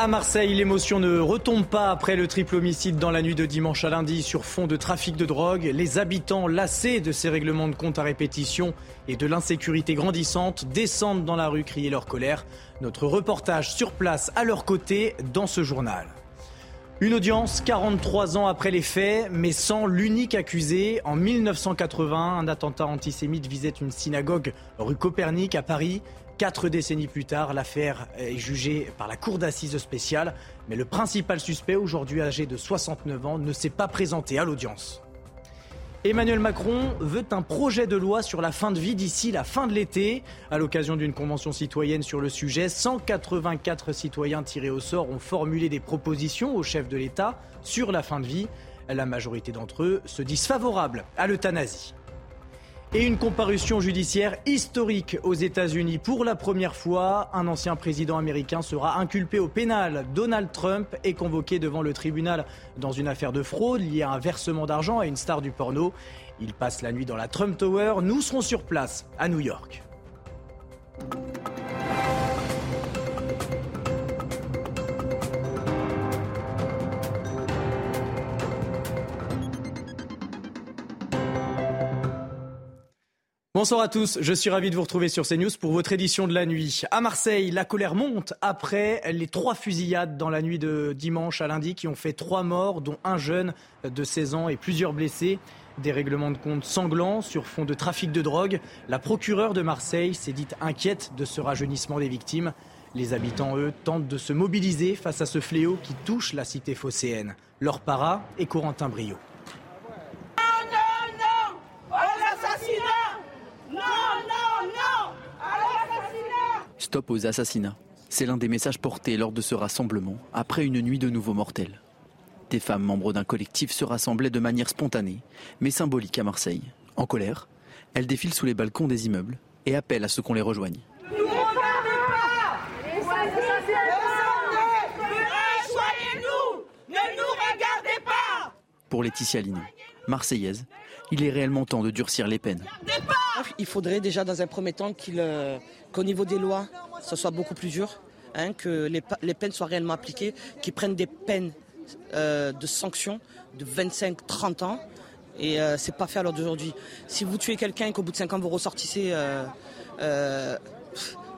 À Marseille, l'émotion ne retombe pas après le triple homicide dans la nuit de dimanche à lundi sur fond de trafic de drogue. Les habitants, lassés de ces règlements de compte à répétition et de l'insécurité grandissante, descendent dans la rue crier leur colère. Notre reportage sur place à leur côté dans ce journal. Une audience 43 ans après les faits, mais sans l'unique accusé. En 1980, un attentat antisémite visait une synagogue rue Copernic à Paris. Quatre décennies plus tard, l'affaire est jugée par la Cour d'assises spéciale, mais le principal suspect, aujourd'hui âgé de 69 ans, ne s'est pas présenté à l'audience. Emmanuel Macron veut un projet de loi sur la fin de vie d'ici la fin de l'été. À l'occasion d'une convention citoyenne sur le sujet, 184 citoyens tirés au sort ont formulé des propositions au chef de l'État sur la fin de vie. La majorité d'entre eux se disent favorables à l'euthanasie. Et une comparution judiciaire historique aux États-Unis. Pour la première fois, un ancien président américain sera inculpé au pénal. Donald Trump est convoqué devant le tribunal dans une affaire de fraude liée à un versement d'argent à une star du porno. Il passe la nuit dans la Trump Tower. Nous serons sur place à New York. Bonsoir à tous, je suis ravi de vous retrouver sur CNews pour votre édition de la nuit. À Marseille, la colère monte après les trois fusillades dans la nuit de dimanche à lundi qui ont fait trois morts, dont un jeune de 16 ans et plusieurs blessés. Des règlements de compte sanglants sur fond de trafic de drogue. La procureure de Marseille s'est dite inquiète de ce rajeunissement des victimes. Les habitants, eux, tentent de se mobiliser face à ce fléau qui touche la cité phocéenne. Leur para est Corentin Brio. Stop aux assassinats. C'est l'un des messages portés lors de ce rassemblement, après une nuit de nouveaux mortels. Des femmes membres d'un collectif se rassemblaient de manière spontanée, mais symbolique à Marseille. En colère, elles défilent sous les balcons des immeubles et appellent à ce qu'on les rejoigne. Pour Laetitia Lino, marseillaise, il est réellement temps de durcir les peines. Il faudrait déjà dans un premier temps euh, qu'au niveau des lois, ce soit beaucoup plus dur, hein, que les, peines soient réellement appliquées, qu'ils prennent des peines euh, de sanctions de 25-30 ans. Et euh, c'est pas fait à l'heure d'aujourd'hui. Si vous tuez quelqu'un et qu'au bout de 5 ans vous ressortissez,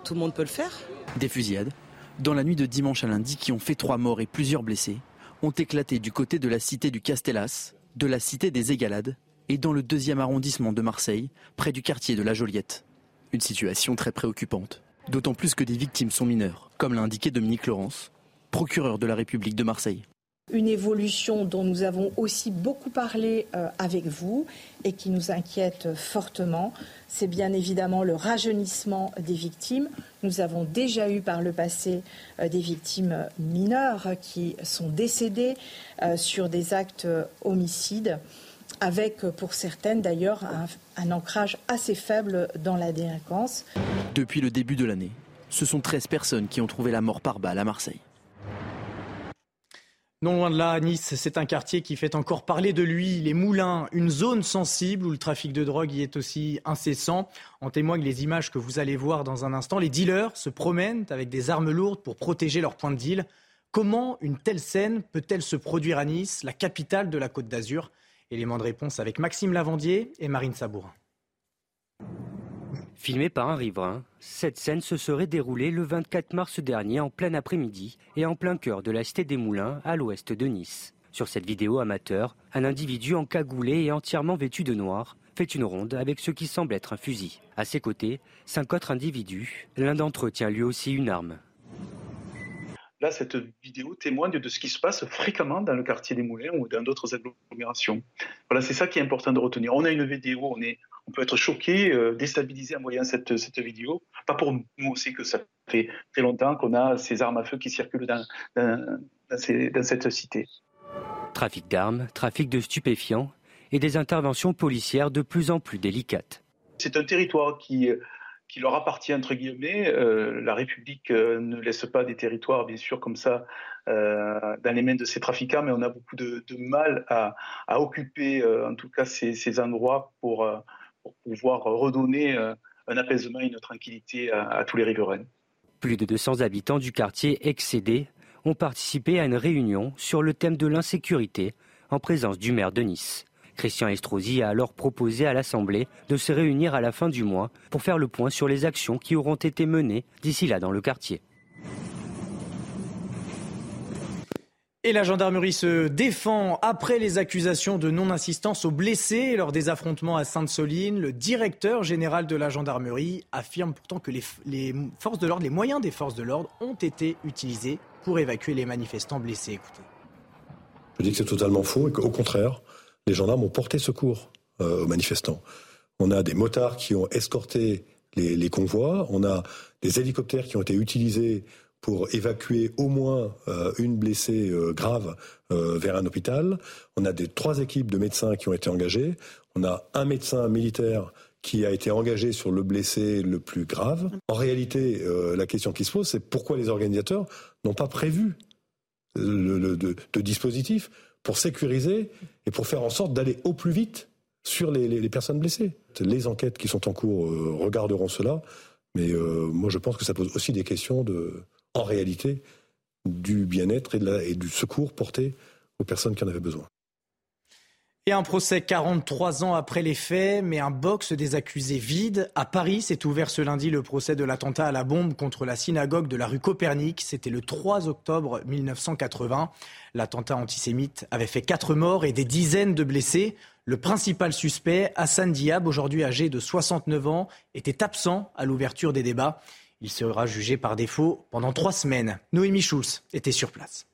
tout le monde peut le faire. Des fusillades, dans la nuit de dimanche à lundi, qui ont fait trois morts et plusieurs blessés, ont éclaté du côté de la cité du Castellas, de la cité des Égalades et dans le deuxième arrondissement de Marseille, près du quartier de la Joliette. Une situation très préoccupante, d'autant plus que des victimes sont mineures, comme l'a indiqué Dominique Laurence, procureur de la République de Marseille une évolution dont nous avons aussi beaucoup parlé euh, avec vous et qui nous inquiète fortement, c'est bien évidemment le rajeunissement des victimes. Nous avons déjà eu par le passé euh, des victimes mineures qui sont décédées euh, sur des actes homicides avec pour certaines d'ailleurs un, ancrage assez faible dans la délinquance. Depuis le début de l'année, ce sont 13 personnes qui ont trouvé la mort par balle à Marseille. Non loin de là, Nice, c'est un quartier qui fait encore parler de lui. Les Moulins, une zone sensible où le trafic de drogue y est aussi incessant. En témoignent les images que vous allez voir dans un instant. Les dealers se promènent avec des armes lourdes pour protéger leurs points de deal. Comment une telle scène peut-elle se produire à Nice, la capitale de la Côte d'Azur? Élément de réponse avec Maxime Lavandier et Marine Sabourin. Filmé par un riverain, cette scène se serait déroulée le 24 mars dernier en plein après-midi et en plein cœur de la Cité des Moulins à l'ouest de Nice. Sur cette vidéo amateur, un individu encagoulé et entièrement vêtu de noir fait une ronde avec ce qui semble être un fusil. À ses côtés, cinq autres individus. L'un d'entre eux tient lui aussi une arme. Là, cette vidéo témoigne de ce qui se passe fréquemment dans le quartier des Moulins ou dans d'autres agglomérations. Voilà, c'est ça qui est important de retenir. On a une vidéo, on, est, on peut être choqué, euh, déstabilisé en voyant cette, cette vidéo. Pas pour nous aussi que ça fait très longtemps qu'on a ces armes à feu qui circulent dans, dans, dans cette cité. Trafic d'armes, trafic de stupéfiants et des interventions policières de plus en plus délicates. C'est un territoire qui qui leur appartient entre guillemets. Euh, la République euh, ne laisse pas des territoires, bien sûr, comme ça euh, dans les mains de ces trafiquants, mais on a beaucoup de, mal à, occuper, en tout cas, ces, endroits pour, pouvoir redonner un apaisement et une tranquillité à, tous les riverains. Plus de 200 habitants du quartier excédés ont participé à une réunion sur le thème de l'insécurité en présence du maire de Nice. Christian Estrosi a alors proposé à l'Assemblée de se réunir à la fin du mois pour faire le point sur les actions qui auront été menées d'ici là dans le quartier. Et la gendarmerie se défend après les accusations de non-assistance aux blessés lors des affrontements à Sainte-Soline. Le directeur général de la gendarmerie affirme pourtant que les, forces de l'ordre, les moyens des forces de l'ordre ont été utilisés pour évacuer les manifestants blessés. Écoutez. Je dis que c'est totalement faux et qu'au contraire, les gendarmes ont porté secours euh, aux manifestants. On a des motards qui ont escorté les, convois, on a des hélicoptères qui ont été utilisés pour évacuer au moins euh, une blessée euh, grave vers un hôpital. On a des trois équipes de médecins qui ont été engagées. On a un médecin militaire qui a été engagé sur le blessé le plus grave. En réalité, la question qui se pose, c'est pourquoi les organisateurs n'ont pas prévu de, dispositifs pour sécuriser et pour faire en sorte d'aller au plus vite sur les, personnes blessées. Les enquêtes qui sont en cours regarderont cela, mais moi je pense que ça pose aussi des questions de, en réalité du bien-être et, du secours porté aux personnes qui en avaient besoin. Et un procès 43 ans après les faits, mais un box des accusés vide. À Paris, s'est ouvert ce lundi le procès de l'attentat à la bombe contre la synagogue de la rue Copernic. C'était le 3 octobre 1980. L'attentat antisémite avait fait quatre morts et des dizaines de blessés. Le principal suspect, Hassan Diab, aujourd'hui âgé de 69 ans, était absent à l'ouverture des débats. Il sera jugé par défaut pendant trois semaines. Noémie Schulz était sur place.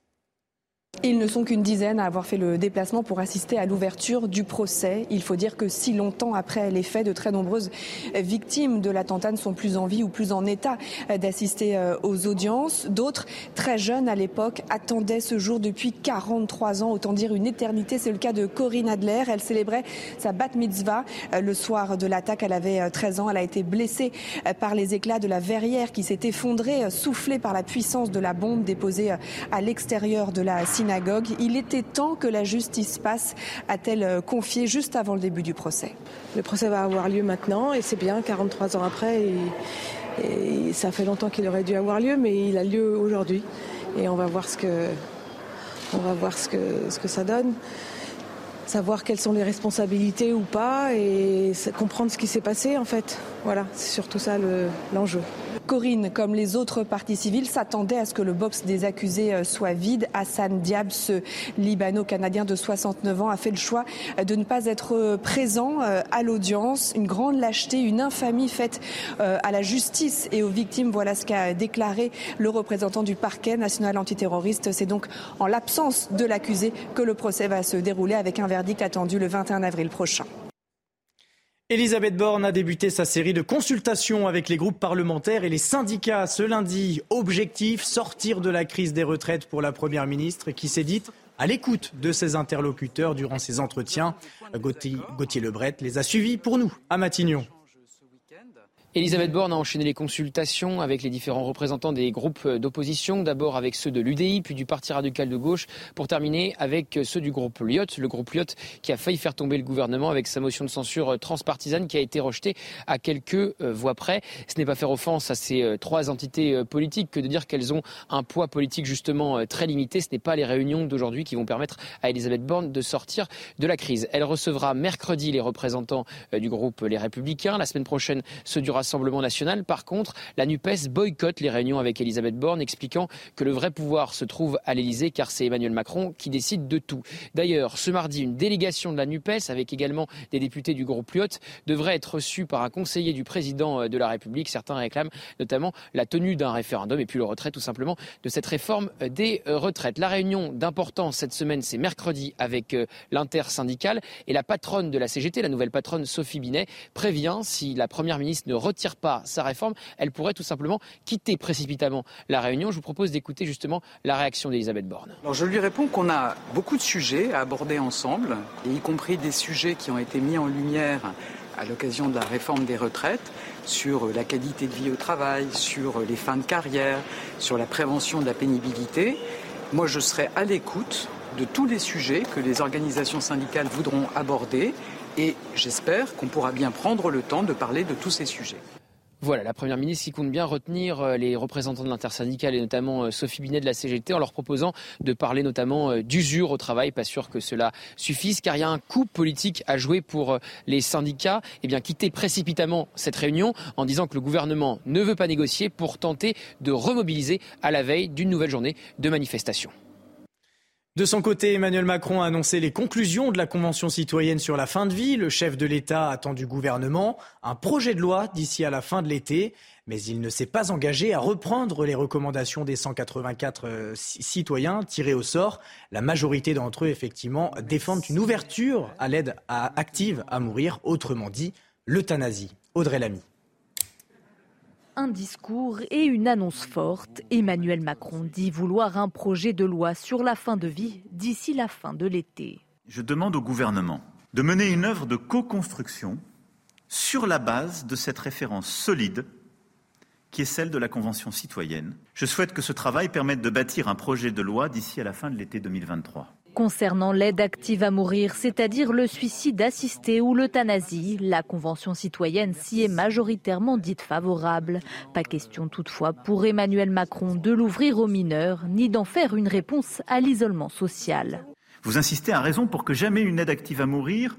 Ils ne sont qu'une dizaine à avoir fait le déplacement pour assister à l'ouverture du procès. Il faut dire que si longtemps après les faits, de très nombreuses victimes de l'attentat ne sont plus en vie ou plus en état d'assister euh, aux audiences. D'autres, très jeunes à l'époque, attendaient ce jour depuis 43 ans, autant dire une éternité. C'est le cas de Corinne Adler. Elle célébrait sa bat mitzvah euh, le soir de l'attaque. Elle avait 13 euh, ans. Elle a été blessée par les éclats de la verrière qui s'est effondrée, soufflée par la puissance de la bombe déposée à l'extérieur de la synagogue il était temps que la justice passe, a-t-elle euh, confié juste avant le début du procès. Le procès va avoir lieu maintenant et c'est bien, 43 ans après. Et, ça fait longtemps qu'il aurait dû avoir lieu, mais il a lieu aujourd'hui. Et on va voir ce que, on va voir ce que, ce que ça donne savoir quelles sont les responsabilités ou pas et comprendre ce qui s'est passé en fait. Voilà, c'est surtout ça l'enjeu. Corinne, comme les autres parties civiles, s'attendait à ce que le box des accusés euh, soit vide. Hassan Diab, ce Libano-Canadien de 69 ans, a fait le choix de ne pas être euh, présent euh, à l'audience. Une grande lâcheté, une infamie faite à la justice et aux victimes. Voilà ce qu'a déclaré le représentant du parquet national antiterroriste. C'est donc en l'absence de l'accusé que le procès va se dérouler avec un verdict attendu le 21 avril prochain. Elisabeth Borne a débuté sa série de consultations avec les groupes parlementaires et les syndicats ce lundi. Objectif, sortir de la crise des retraites pour la Première ministre qui s'est dite à l'écoute de ses interlocuteurs durant ses entretiens. Gauthier, Lebret les a suivis pour nous à Matignon. Elisabeth Borne a enchaîné les consultations avec les différents représentants des groupes d'opposition, d'abord avec ceux de l'UDI, puis du Parti radical de gauche, pour terminer avec ceux du groupe Lyot, le groupe Lyot qui a failli faire tomber le gouvernement avec sa motion de censure transpartisane qui a été rejetée à quelques euh, voix près. Ce n'est pas faire offense à ces euh, trois entités euh, politiques que de dire qu'elles ont un poids politique justement très limité. Ce n'est pas les réunions d'aujourd'hui qui vont permettre à Elisabeth Borne de sortir de la crise. Elle recevra mercredi les représentants du groupe Les Républicains. La semaine prochaine, ceux du Rassemblement national. Par contre, la NUPES boycotte les réunions avec Elisabeth Borne, expliquant que le vrai pouvoir se trouve à l'Elysée, car c'est Emmanuel Macron qui décide de tout. D'ailleurs, ce mardi, une délégation de la NUPES, avec également des députés du groupe Lyot, devrait être reçue par un conseiller du président euh, de la République. Certains réclament notamment la tenue d'un référendum et puis le retrait tout simplement de cette réforme euh, des euh, retraites. La réunion d'importance cette semaine, c'est mercredi avec l'intersyndicale et la patronne de la CGT, la nouvelle patronne Sophie Binet, prévient si la première ministre ne retire retire pas sa réforme, elle pourrait tout simplement quitter précipitamment la réunion. Je vous propose d'écouter justement la réaction d'Elisabeth Borne. Je lui réponds qu'on a beaucoup de sujets à aborder ensemble, y compris des sujets qui ont été mis en lumière à l'occasion de la réforme des retraites sur la qualité de vie au travail, sur les fins de carrière, sur la prévention de la pénibilité. Moi, je serai à l'écoute de tous les sujets que les organisations syndicales voudront aborder et j'espère qu'on pourra bien prendre le temps de parler de tous ces sujets. Voilà, la Première ministre qui compte bien retenir euh, les représentants de l'intersyndicale et notamment euh, Sophie Binet de la CGT en leur proposant de parler notamment euh, d'usure au travail. Pas sûr que cela suffise car il y a un coup politique à jouer pour les syndicats. Eh bien, quitter précipitamment cette réunion en disant que le gouvernement ne veut pas négocier pour tenter de remobiliser à la veille d'une nouvelle journée de manifestation. De son côté, Emmanuel Macron a annoncé les conclusions de la Convention citoyenne sur la fin de vie. Le chef de l'État attend du gouvernement un projet de loi d'ici à la fin de l'été, mais il ne s'est pas engagé à reprendre les recommandations des 184 euh, citoyens tirés au sort. La majorité d'entre eux, effectivement, défendent une ouverture à l'aide active à mourir, autrement dit, l'euthanasie. Audrey Lamy un discours et une annonce forte. Emmanuel Macron dit vouloir un projet de loi sur la fin de vie d'ici la fin de l'été. Je demande au gouvernement de mener une œuvre de co-construction sur la base de cette référence solide qui est celle de la Convention citoyenne. Je souhaite que ce travail permette de bâtir un projet de loi d'ici à la fin de l'été 2023. Concernant l'aide active à mourir, c'est-à-dire le suicide assisté ou l'euthanasie, la Convention citoyenne s'y est majoritairement dite favorable. Pas question toutefois pour Emmanuel Macron de l'ouvrir aux mineurs, ni d'en faire une réponse à l'isolement social. Vous insistez à raison pour que jamais une aide active à mourir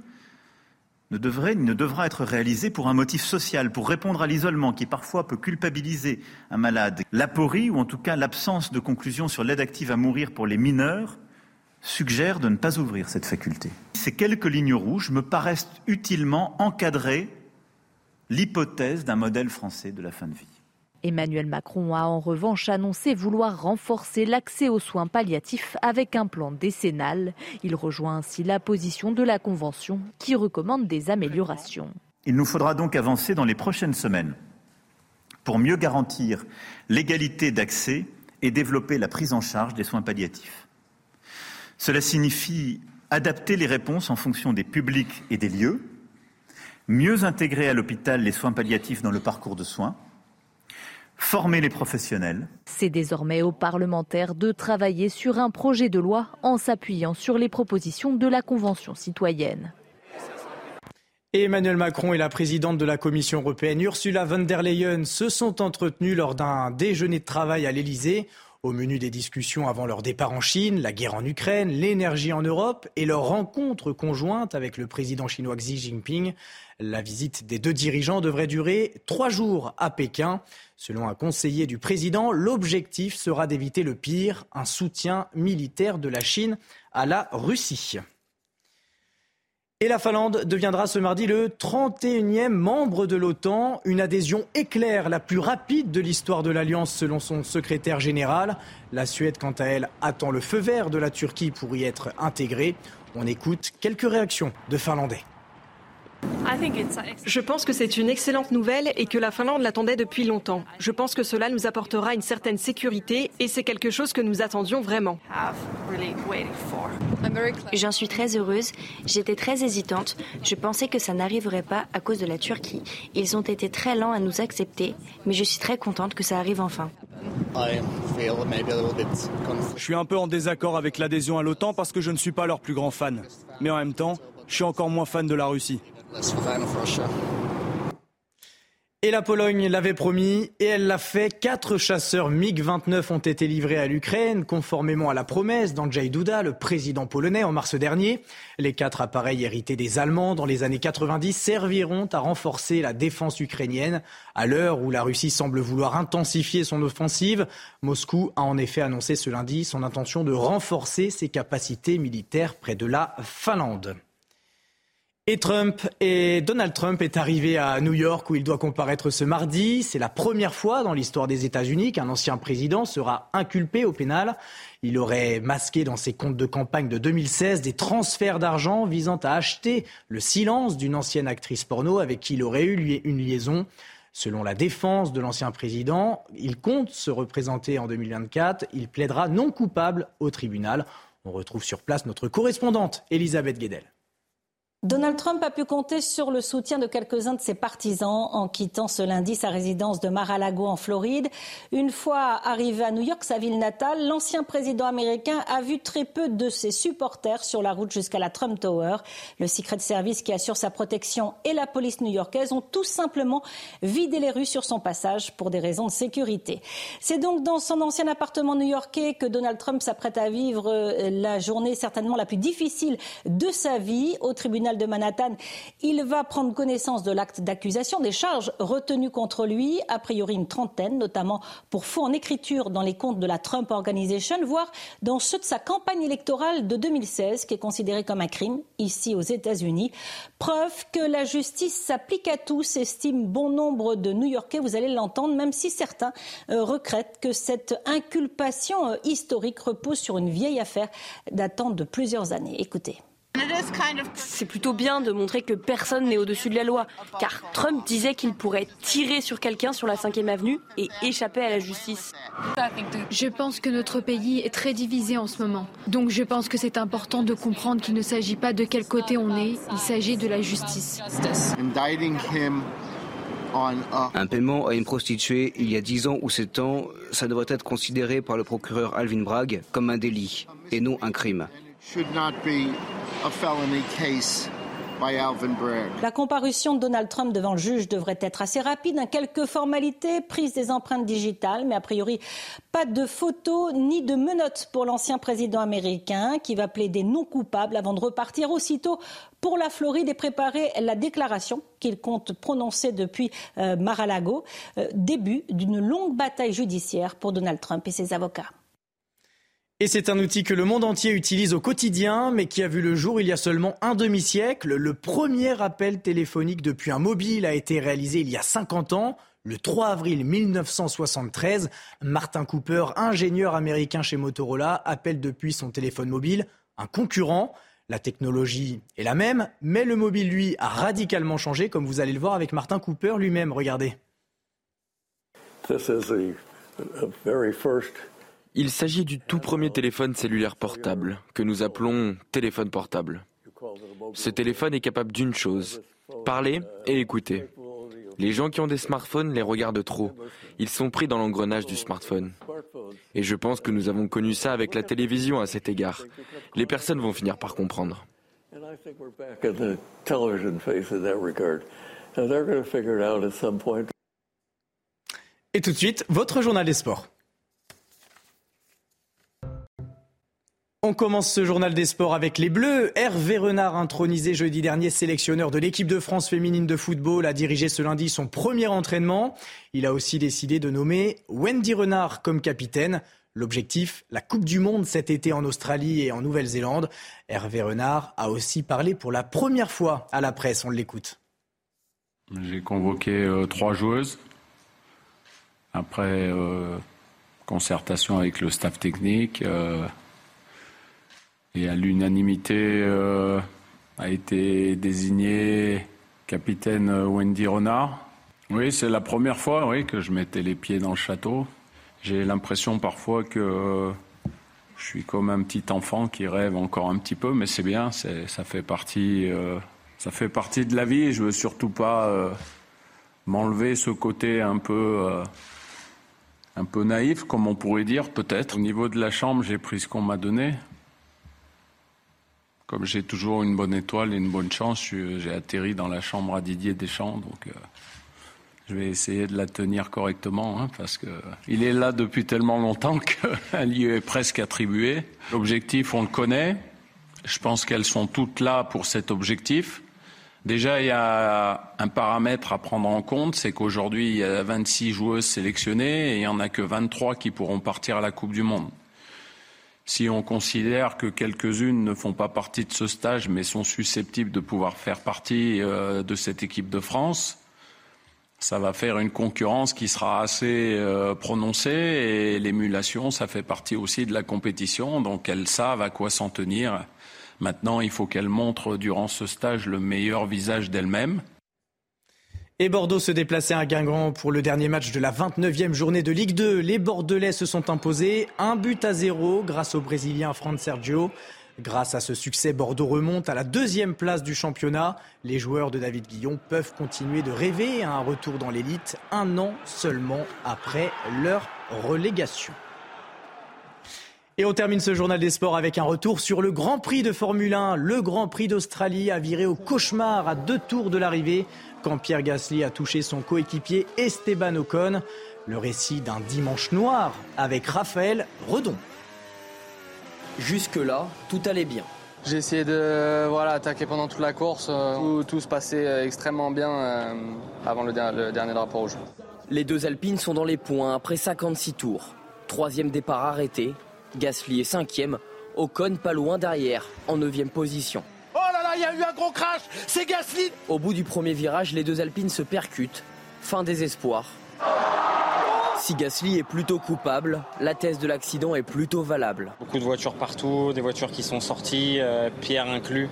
ne devrait ni ne devra être réalisée pour un motif social, pour répondre à l'isolement qui parfois peut culpabiliser un malade. L'aporie, ou en tout cas l'absence de conclusion sur l'aide active à mourir pour les mineurs, suggère de ne pas ouvrir cette faculté. Ces quelques lignes rouges me paraissent utilement encadrer l'hypothèse d'un modèle français de la fin de vie. Emmanuel Macron a en revanche annoncé vouloir renforcer l'accès aux soins palliatifs avec un plan décennal. Il rejoint ainsi la position de la Convention qui recommande des améliorations. Il nous faudra donc avancer dans les prochaines semaines pour mieux garantir l'égalité d'accès et développer la prise en charge des soins palliatifs. Cela signifie adapter les réponses en fonction des publics et des lieux, mieux intégrer à l'hôpital les soins palliatifs dans le parcours de soins, former les professionnels. C'est désormais aux parlementaires de travailler sur un projet de loi en s'appuyant sur les propositions de la Convention citoyenne. Emmanuel Macron et la présidente de la Commission européenne Ursula von der Leyen se sont entretenus lors d'un déjeuner de travail à l'Elysée. Au menu des discussions avant leur départ en Chine, la guerre en Ukraine, l'énergie en Europe et leur rencontre conjointe avec le président chinois Xi Jinping. La visite des deux dirigeants devrait durer trois jours à Pékin. Selon un conseiller du président, l'objectif sera d'éviter le pire, un soutien militaire de la Chine à la Russie. Et la Finlande deviendra ce mardi le 31e membre de l'OTAN, une adhésion éclair, la plus rapide de l'histoire de l'Alliance selon son secrétaire général. La Suède, quant à elle, attend le feu vert de la Turquie pour y être intégrée. On écoute quelques réactions de Finlandais. Je pense que c'est une excellente nouvelle et que la Finlande l'attendait depuis longtemps. Je pense que cela nous apportera une certaine sécurité et c'est quelque chose que nous attendions vraiment. J'en suis très heureuse. J'étais très hésitante. Je pensais que ça n'arriverait pas à cause de la Turquie. Ils ont été très lents à nous accepter, mais je suis très contente que ça arrive enfin. Je suis un peu en désaccord avec l'adhésion à l'OTAN parce que je ne suis pas leur plus grand fan. Mais en même temps, je suis encore moins fan de la Russie. Et la Pologne l'avait promis et elle l'a fait. Quatre chasseurs MiG-29 ont été livrés à l'Ukraine, conformément à la promesse d'Andrzej Duda, le président polonais, en mars dernier. Les quatre appareils hérités des Allemands dans les années 90 serviront à renforcer la défense ukrainienne. À l'heure où la Russie semble vouloir intensifier son offensive, Moscou a en effet annoncé ce lundi son intention de renforcer ses capacités militaires près de la Finlande. Et Trump et Donald Trump est arrivé à New York où il doit comparaître ce mardi. C'est la première fois dans l'histoire des États-Unis qu'un ancien président sera inculpé au pénal. Il aurait masqué dans ses comptes de campagne de 2016 des transferts d'argent visant à acheter le silence d'une ancienne actrice porno avec qui il aurait eu une liaison. Selon la défense de l'ancien président, il compte se représenter en 2024. Il plaidera non coupable au tribunal. On retrouve sur place notre correspondante, Elisabeth Guedel. Donald Trump a pu compter sur le soutien de quelques-uns de ses partisans en quittant ce lundi sa résidence de Mar-a-Lago en Floride. Une fois arrivé à New York, sa ville natale, l'ancien président américain a vu très peu de ses supporters sur la route jusqu'à la Trump Tower. Le Secret Service qui assure sa protection et la police new-yorkaise ont tout simplement vidé les rues sur son passage pour des raisons de sécurité. C'est donc dans son ancien appartement new-yorkais que Donald Trump s'apprête à vivre euh, la journée certainement la plus difficile de sa vie au tribunal de Manhattan. Il va prendre connaissance de l'acte d'accusation, des charges retenues contre lui, a priori une trentaine, notamment pour faux en écriture dans les comptes de la Trump Organization, voire dans ceux de sa campagne électorale de 2016, qui est considérée comme un crime ici aux États-Unis. Preuve que la justice s'applique à tous, estime bon nombre de New-Yorkais, vous allez l'entendre, même si certains euh, regrettent que cette inculpation euh, historique repose sur une vieille affaire datant de plusieurs années. Écoutez. C'est plutôt bien de montrer que personne n'est au-dessus de la loi, car Trump disait qu'il pourrait tirer sur quelqu'un sur la 5e avenue et échapper à la justice. Je pense que notre pays est très divisé en ce moment. Donc je pense que c'est important de comprendre qu'il ne s'agit pas de quel côté on est, il s'agit de la justice. Un paiement à une prostituée il y a 10 ans ou 7 ans, ça devrait être considéré par le procureur Alvin Bragg comme un délit et non un crime. La comparution de Donald Trump devant le juge devrait être assez rapide. Hein. Quelques formalités, prise des empreintes digitales, mais a priori pas de photos ni de menottes pour l'ancien président américain qui va plaider non coupable avant de repartir aussitôt pour la Floride et préparer la déclaration qu'il compte prononcer depuis euh, Mar-a-Lago. Euh, début d'une longue bataille judiciaire pour Donald Trump et ses avocats. Et c'est un outil que le monde entier utilise au quotidien, mais qui a vu le jour il y a seulement un demi-siècle. Le premier appel téléphonique depuis un mobile a été réalisé il y a 50 ans. Le 3 avril 1973, Martin Cooper, ingénieur américain chez Motorola, appelle depuis son téléphone mobile un concurrent. La technologie est la même, mais le mobile, lui, a radicalement changé, comme vous allez le voir avec Martin Cooper lui-même. Regardez. Il s'agit du tout premier téléphone cellulaire portable, que nous appelons téléphone portable. Ce téléphone est capable d'une chose, parler et écouter. Les gens qui ont des smartphones les regardent trop. Ils sont pris dans l'engrenage du smartphone. Et je pense que nous avons connu ça avec la télévision à cet égard. Les personnes vont finir par comprendre. Et tout de suite, votre journal des sports. On commence ce journal des sports avec les Bleus. Hervé Renard, intronisé jeudi dernier sélectionneur de l'équipe de France féminine de football, a dirigé ce lundi son premier entraînement. Il a aussi décidé de nommer Wendy Renard comme capitaine. L'objectif, la Coupe du Monde cet été en Australie et en Nouvelle-Zélande. Hervé Renard a aussi parlé pour la première fois à la presse. On l'écoute. J'ai convoqué euh, trois joueuses. Après euh, concertation avec le staff technique. Euh, et à l'unanimité euh, a été désigné capitaine Wendy Renard. Oui, c'est la première fois que je mettais les pieds dans le château. J'ai l'impression parfois que je suis comme un petit enfant qui rêve encore un petit peu, mais c'est bien, ça fait partie, euh, ça fait partie de la vie. Et je veux surtout pas euh, m'enlever ce côté un peu, un peu naïf, comme on pourrait dire peut-être. Au niveau de la chambre, j'ai pris ce qu'on m'a donné. Comme j'ai toujours une bonne étoile et une bonne chance, j'ai atterri dans la chambre à Didier Deschamps, donc euh, je vais essayer de la tenir correctement, hein, parce que il est là depuis tellement longtemps qu'elle lui est presque attribuée. L'objectif, on le connaît. Je pense qu'elles sont toutes là pour cet objectif. Déjà, il y a un paramètre à prendre en compte, c'est qu'aujourd'hui, il y a 26 joueuses sélectionnées et il n'y en a que 23 qui pourront partir à la Coupe du Monde. Si on considère que quelques-unes ne font pas partie de ce stage mais sont susceptibles de pouvoir faire partie euh, de cette équipe de France, ça va faire une concurrence qui sera assez euh, prononcée et l'émulation, ça fait partie aussi de la compétition, donc elles savent à quoi s'en tenir. Maintenant, il faut qu'elles montrent durant ce stage le meilleur visage d'elles-mêmes. Et Bordeaux se déplaçait à Guingamp pour le dernier match de la 29e journée de Ligue 2. Les Bordelais se sont imposés un but à zéro grâce au Brésilien Fran Sergio. Grâce à ce succès, Bordeaux remonte à la deuxième place du championnat. Les joueurs de David Guillon peuvent continuer de rêver à un retour dans l'élite un an seulement après leur relégation. Et on termine ce journal des sports avec un retour sur le Grand Prix de Formule 1. Le Grand Prix d'Australie a viré au cauchemar à deux tours de l'arrivée quand Pierre Gasly a touché son coéquipier Esteban Ocon. Le récit d'un dimanche noir avec Raphaël Redon. Jusque-là, tout allait bien. J'ai essayé de voilà, attaquer pendant toute la course. Tout, tout se passait euh, extrêmement bien euh, avant le, le dernier drapeau rouge. Les deux Alpines sont dans les points après 56 tours. Troisième départ arrêté, Gasly est cinquième, Ocon pas loin derrière, en neuvième position. Oh là là, il y a eu un gros crash, c'est Gasly Au bout du premier virage, les deux Alpines se percutent. Fin des espoirs. Si Gasly est plutôt coupable, la thèse de l'accident est plutôt valable. Beaucoup de voitures partout, des voitures qui sont sorties, euh, Pierre inclus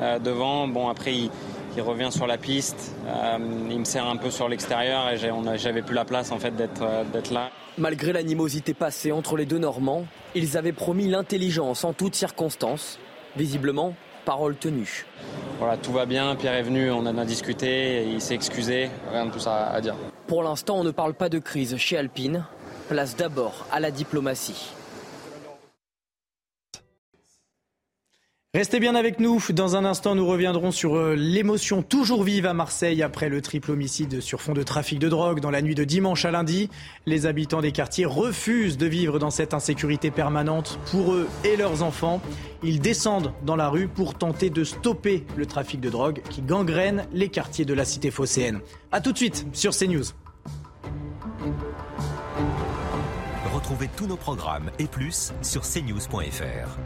euh, devant. Bon, après, il, il, revient sur la piste, euh, il me serre un peu sur l'extérieur et j'avais plus la place en fait d'être là. Malgré l'animosité passée entre les deux Normands, ils avaient promis l'intelligence en toutes circonstances. Visiblement, parole tenue. Voilà, tout va bien, Pierre est venu, on en a discuté, il s'est excusé, rien de tout ça à dire. Pour l'instant, on ne parle pas de crise chez Alpine. Place d'abord à la diplomatie. Restez bien avec nous. Dans un instant, nous reviendrons sur euh, l'émotion toujours vive à Marseille après le triple homicide sur fond de trafic de drogue dans la nuit de dimanche à lundi. Les habitants des quartiers refusent de vivre dans cette insécurité permanente pour eux et leurs enfants. Ils descendent dans la rue pour tenter de stopper le trafic de drogue qui gangrène les quartiers de la cité phocéenne. A tout de suite sur CNews. Retrouvez tous nos programmes et plus sur cnews.fr.